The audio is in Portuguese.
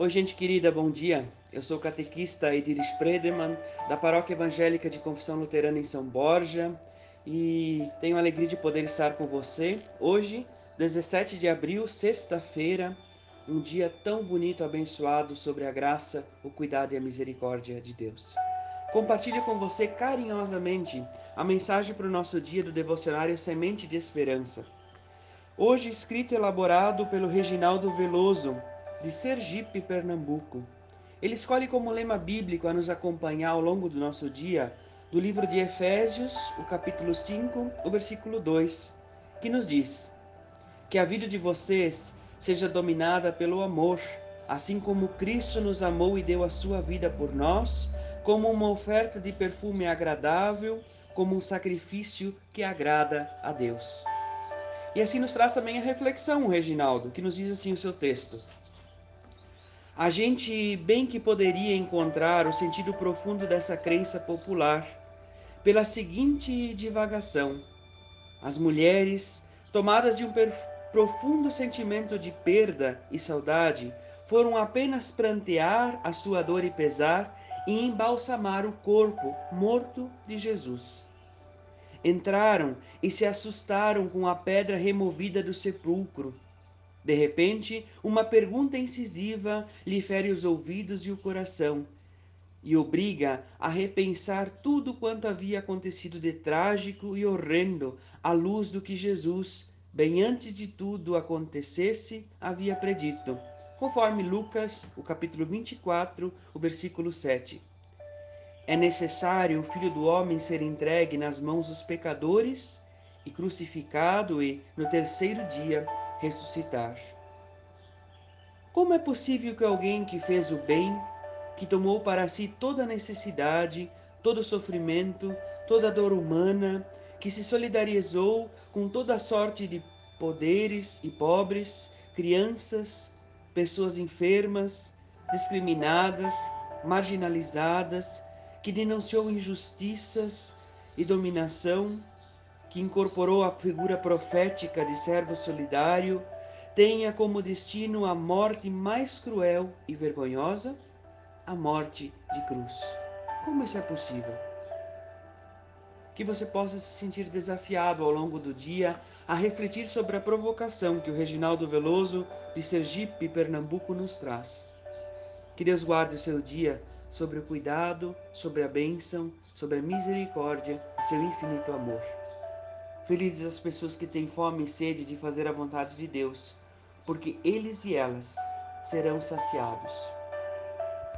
Oi, gente querida, bom dia. Eu sou o catequista Ediris Predeman, da Paróquia Evangélica de Confissão Luterana em São Borja, e tenho a alegria de poder estar com você hoje, 17 de abril, sexta-feira, um dia tão bonito, abençoado sobre a graça, o cuidado e a misericórdia de Deus. Compartilho com você carinhosamente a mensagem para o nosso dia do devocionário Semente de Esperança. Hoje escrito e elaborado pelo Reginaldo Veloso, de Sergipe, Pernambuco. Ele escolhe como lema bíblico a nos acompanhar ao longo do nosso dia do livro de Efésios, o capítulo 5, o versículo 2, que nos diz: Que a vida de vocês seja dominada pelo amor, assim como Cristo nos amou e deu a sua vida por nós, como uma oferta de perfume agradável, como um sacrifício que agrada a Deus. E assim nos traz também a reflexão, Reginaldo, que nos diz assim o seu texto a gente bem que poderia encontrar o sentido profundo dessa crença popular pela seguinte divagação: as mulheres, tomadas de um profundo sentimento de perda e saudade, foram apenas prantear a sua dor e pesar e embalsamar o corpo morto de Jesus. Entraram e se assustaram com a pedra removida do sepulcro de repente, uma pergunta incisiva lhe fere os ouvidos e o coração e obriga a repensar tudo quanto havia acontecido de trágico e horrendo à luz do que Jesus, bem antes de tudo acontecesse, havia predito, conforme Lucas, o capítulo 24, o versículo 7. É necessário o Filho do Homem ser entregue nas mãos dos pecadores e crucificado e, no terceiro dia, ressuscitar. Como é possível que alguém que fez o bem, que tomou para si toda necessidade, todo sofrimento, toda dor humana, que se solidarizou com toda sorte de poderes e pobres, crianças, pessoas enfermas, discriminadas, marginalizadas, que denunciou injustiças e dominação, que incorporou a figura profética de servo solidário, tenha como destino a morte mais cruel e vergonhosa, a morte de cruz. Como isso é possível? Que você possa se sentir desafiado ao longo do dia a refletir sobre a provocação que o Reginaldo Veloso de Sergipe, Pernambuco, nos traz. Que Deus guarde o seu dia sobre o cuidado, sobre a bênção, sobre a misericórdia e seu infinito amor. Felizes as pessoas que têm fome e sede de fazer a vontade de Deus, porque eles e elas serão saciados.